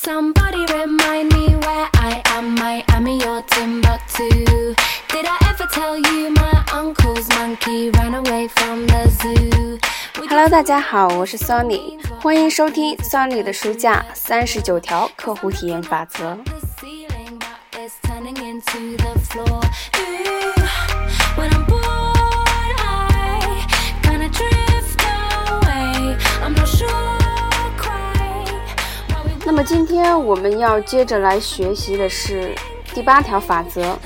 Somebody remind me where I am. Miami or Timbuktu. Did I ever tell you my uncle's monkey ran away from the zoo? Hello，大家好，我是 Sony，欢迎收听 Sony 的书架三十九条客户体验法则。The ceiling, 么今天我们要接着来学习的是第八条法则，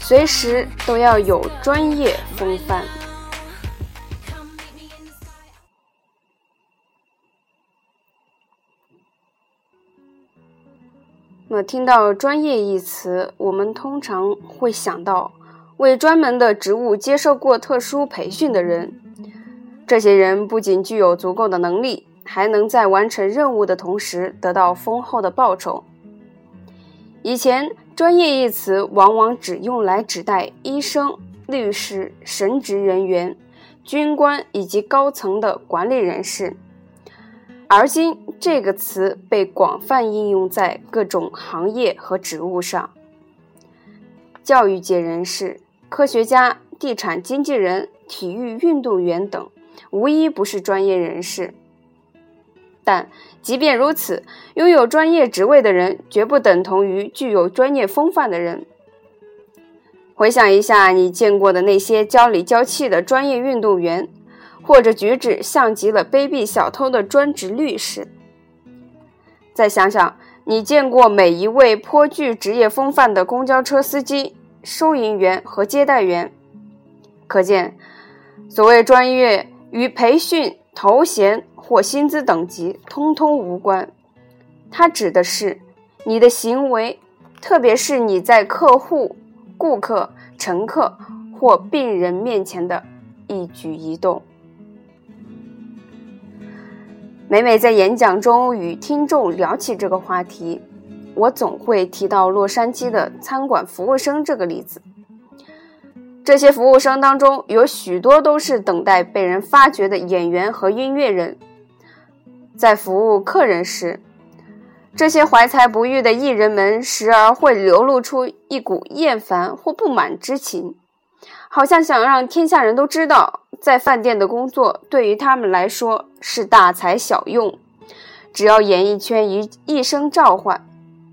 随时都要有专业风范。那听到“专业”一词，我们通常会想到为专门的职务接受过特殊培训的人。这些人不仅具有足够的能力，还能在完成任务的同时得到丰厚的报酬。以前，“专业”一词往往只用来指代医生、律师、神职人员、军官以及高层的管理人士。而今，这个词被广泛应用在各种行业和职务上。教育界人士、科学家、地产经纪人、体育运动员等，无一不是专业人士。但即便如此，拥有专业职位的人绝不等同于具有专业风范的人。回想一下你见过的那些娇里娇气的专业运动员，或者举止像极了卑鄙小偷的专职律师。再想想你见过每一位颇具职业风范的公交车司机、收银员和接待员，可见，所谓专业与培训、头衔或薪资等级通通无关，它指的是你的行为，特别是你在客户、顾客、乘客或病人面前的一举一动。每每在演讲中与听众聊起这个话题，我总会提到洛杉矶的餐馆服务生这个例子。这些服务生当中，有许多都是等待被人发掘的演员和音乐人。在服务客人时，这些怀才不遇的艺人们时而会流露出一股厌烦或不满之情，好像想让天下人都知道，在饭店的工作对于他们来说是大材小用。只要演艺圈一一声召唤，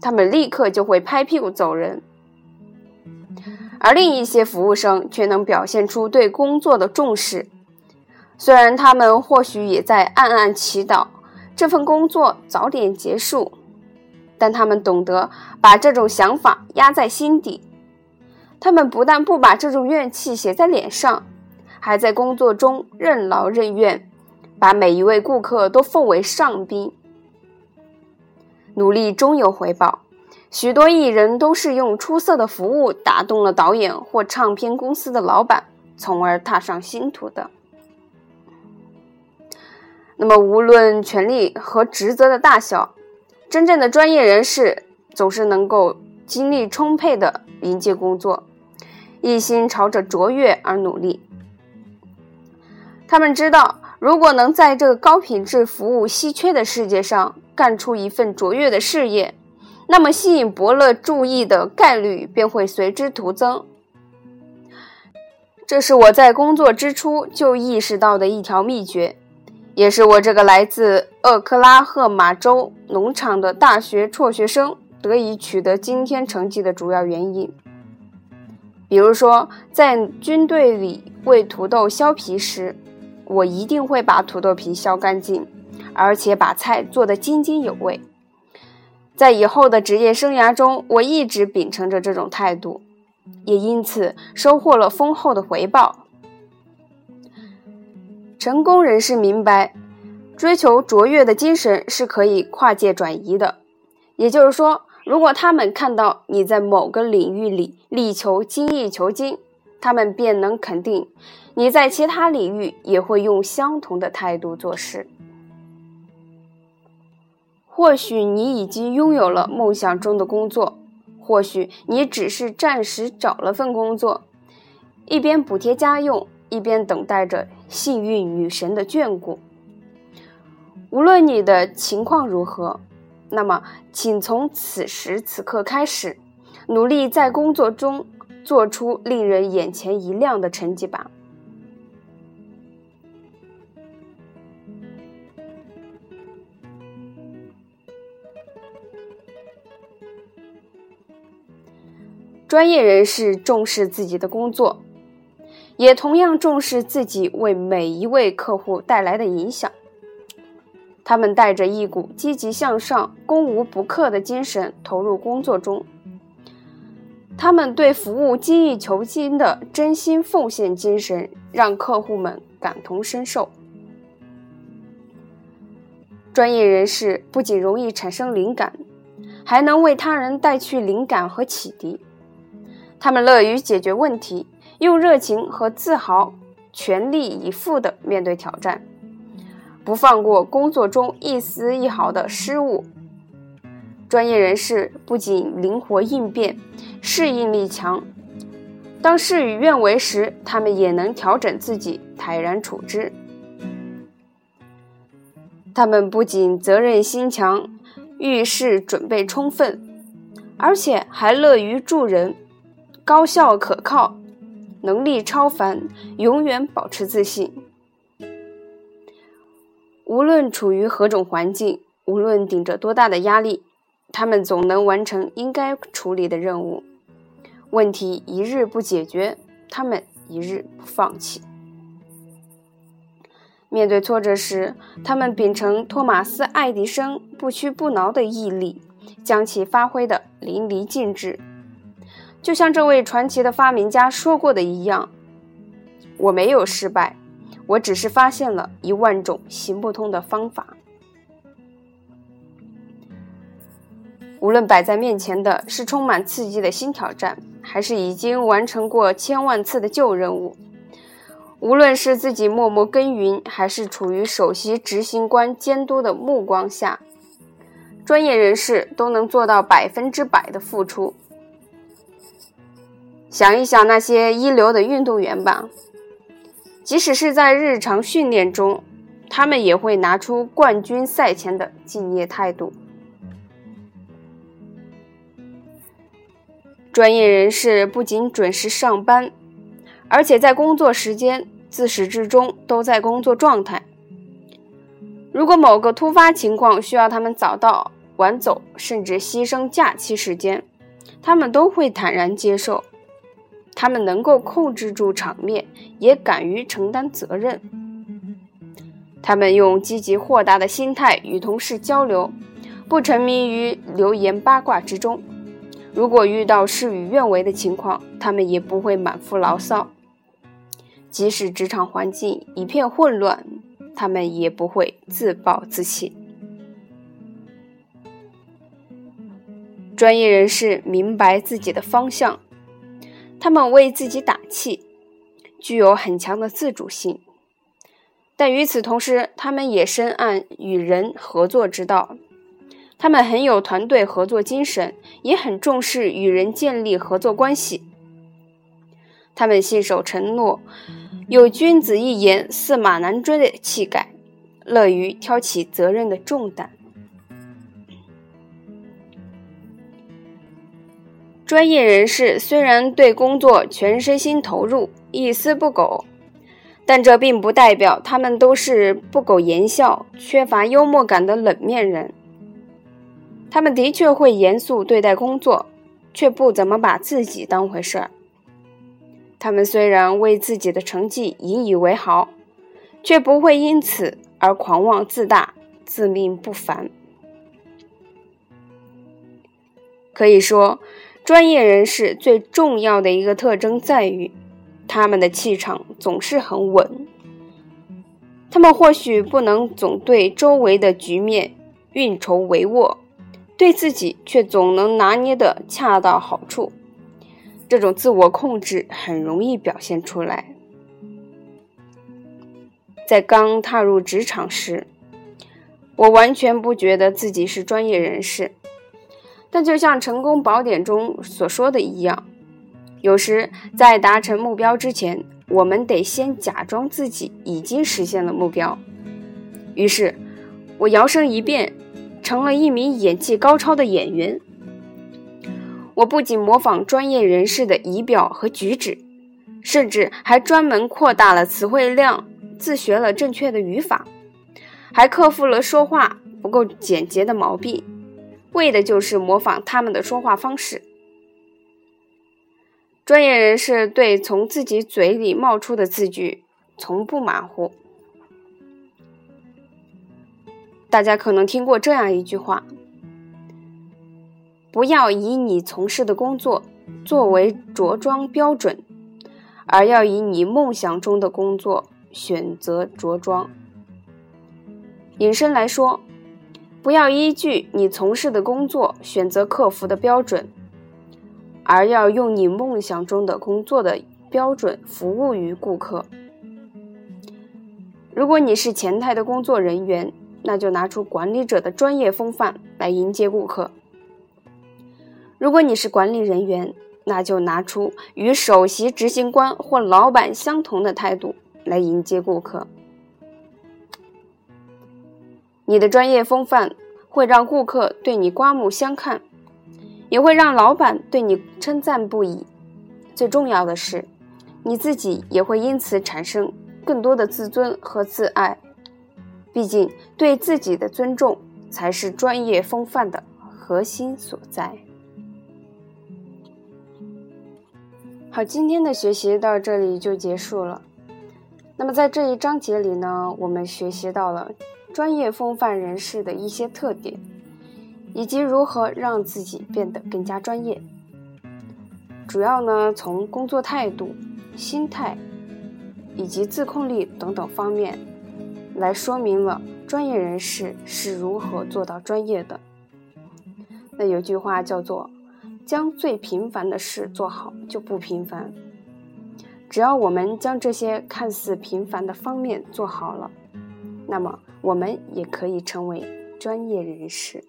他们立刻就会拍屁股走人。而另一些服务生却能表现出对工作的重视，虽然他们或许也在暗暗祈祷这份工作早点结束，但他们懂得把这种想法压在心底。他们不但不把这种怨气写在脸上，还在工作中任劳任怨，把每一位顾客都奉为上宾。努力终有回报。许多艺人都是用出色的服务打动了导演或唱片公司的老板，从而踏上星途的。那么，无论权力和职责的大小，真正的专业人士总是能够精力充沛的迎接工作，一心朝着卓越而努力。他们知道，如果能在这个高品质服务稀缺的世界上干出一份卓越的事业，那么吸引伯乐注意的概率便会随之徒增。这是我在工作之初就意识到的一条秘诀，也是我这个来自俄克拉荷马州农场的大学辍学生得以取得今天成绩的主要原因。比如说，在军队里为土豆削皮时，我一定会把土豆皮削干净，而且把菜做得津津有味。在以后的职业生涯中，我一直秉承着这种态度，也因此收获了丰厚的回报。成功人士明白，追求卓越的精神是可以跨界转移的。也就是说，如果他们看到你在某个领域里力求精益求精，他们便能肯定你在其他领域也会用相同的态度做事。或许你已经拥有了梦想中的工作，或许你只是暂时找了份工作，一边补贴家用，一边等待着幸运女神的眷顾。无论你的情况如何，那么，请从此时此刻开始，努力在工作中做出令人眼前一亮的成绩吧。专业人士重视自己的工作，也同样重视自己为每一位客户带来的影响。他们带着一股积极向上、攻无不克的精神投入工作中。他们对服务精益求精的真心奉献精神，让客户们感同身受。专业人士不仅容易产生灵感，还能为他人带去灵感和启迪。他们乐于解决问题，用热情和自豪，全力以赴地面对挑战。不放过工作中一丝一毫的失误。专业人士不仅灵活应变、适应力强，当事与愿违时，他们也能调整自己，泰然处之。他们不仅责任心强、遇事准备充分，而且还乐于助人，高效可靠，能力超凡，永远保持自信。无论处于何种环境，无论顶着多大的压力，他们总能完成应该处理的任务。问题一日不解决，他们一日不放弃。面对挫折时，他们秉承托马斯·爱迪生不屈不挠的毅力，将其发挥得淋漓尽致。就像这位传奇的发明家说过的一样：“我没有失败。”我只是发现了一万种行不通的方法。无论摆在面前的是充满刺激的新挑战，还是已经完成过千万次的旧任务；无论是自己默默耕耘，还是处于首席执行官监督的目光下，专业人士都能做到百分之百的付出。想一想那些一流的运动员吧。即使是在日常训练中，他们也会拿出冠军赛前的敬业态度。专业人士不仅准时上班，而且在工作时间自始至终都在工作状态。如果某个突发情况需要他们早到、晚走，甚至牺牲假期时间，他们都会坦然接受。他们能够控制住场面，也敢于承担责任。他们用积极豁达的心态与同事交流，不沉迷于流言八卦之中。如果遇到事与愿违的情况，他们也不会满腹牢骚。即使职场环境一片混乱，他们也不会自暴自弃。专业人士明白自己的方向。他们为自己打气，具有很强的自主性，但与此同时，他们也深谙与人合作之道。他们很有团队合作精神，也很重视与人建立合作关系。他们信守承诺，有君子一言，驷马难追的气概，乐于挑起责任的重担。专业人士虽然对工作全身心投入，一丝不苟，但这并不代表他们都是不苟言笑、缺乏幽默感的冷面人。他们的确会严肃对待工作，却不怎么把自己当回事儿。他们虽然为自己的成绩引以为豪，却不会因此而狂妄自大、自命不凡。可以说。专业人士最重要的一个特征在于，他们的气场总是很稳。他们或许不能总对周围的局面运筹帷幄，对自己却总能拿捏得恰到好处。这种自我控制很容易表现出来。在刚踏入职场时，我完全不觉得自己是专业人士。但就像《成功宝典》中所说的一样，有时在达成目标之前，我们得先假装自己已经实现了目标。于是，我摇身一变，成了一名演技高超的演员。我不仅模仿专业人士的仪表和举止，甚至还专门扩大了词汇量，自学了正确的语法，还克服了说话不够简洁的毛病，为的就是模仿他们的说话方式。专业人士对从自己嘴里冒出的字句从不马虎。大家可能听过这样一句话：“不要以你从事的工作作为着装标准，而要以你梦想中的工作选择着装。”引申来说，不要依据你从事的工作选择客服的标准。而要用你梦想中的工作的标准服务于顾客。如果你是前台的工作人员，那就拿出管理者的专业风范来迎接顾客；如果你是管理人员，那就拿出与首席执行官或老板相同的态度来迎接顾客。你的专业风范会让顾客对你刮目相看。也会让老板对你称赞不已。最重要的是，你自己也会因此产生更多的自尊和自爱。毕竟，对自己的尊重才是专业风范的核心所在。好，今天的学习到这里就结束了。那么，在这一章节里呢，我们学习到了专业风范人士的一些特点。以及如何让自己变得更加专业，主要呢从工作态度、心态以及自控力等等方面来说明了专业人士是如何做到专业的。那有句话叫做“将最平凡的事做好就不平凡”，只要我们将这些看似平凡的方面做好了，那么我们也可以成为专业人士。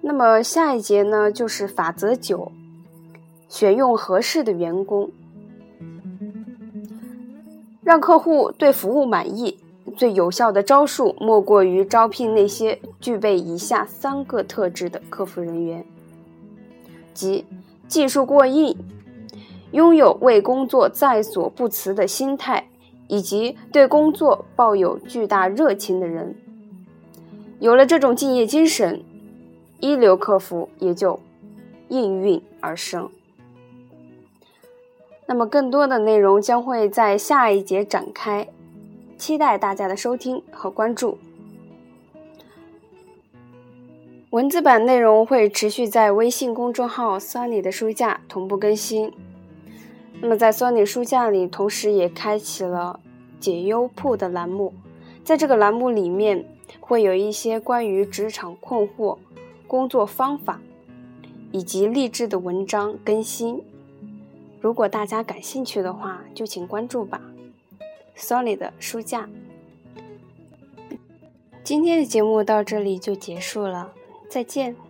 那么下一节呢，就是法则九，选用合适的员工，让客户对服务满意。最有效的招数莫过于招聘那些具备以下三个特质的客服人员，即技术过硬，拥有为工作在所不辞的心态，以及对工作抱有巨大热情的人。有了这种敬业精神。一流客服也就应运而生。那么，更多的内容将会在下一节展开，期待大家的收听和关注。文字版内容会持续在微信公众号 “Sunny 的书架”同步更新。那么，在 Sunny 书架里，同时也开启了解忧铺的栏目，在这个栏目里面会有一些关于职场困惑。工作方法以及励志的文章更新，如果大家感兴趣的话，就请关注吧。Sony 的书架，今天的节目到这里就结束了，再见。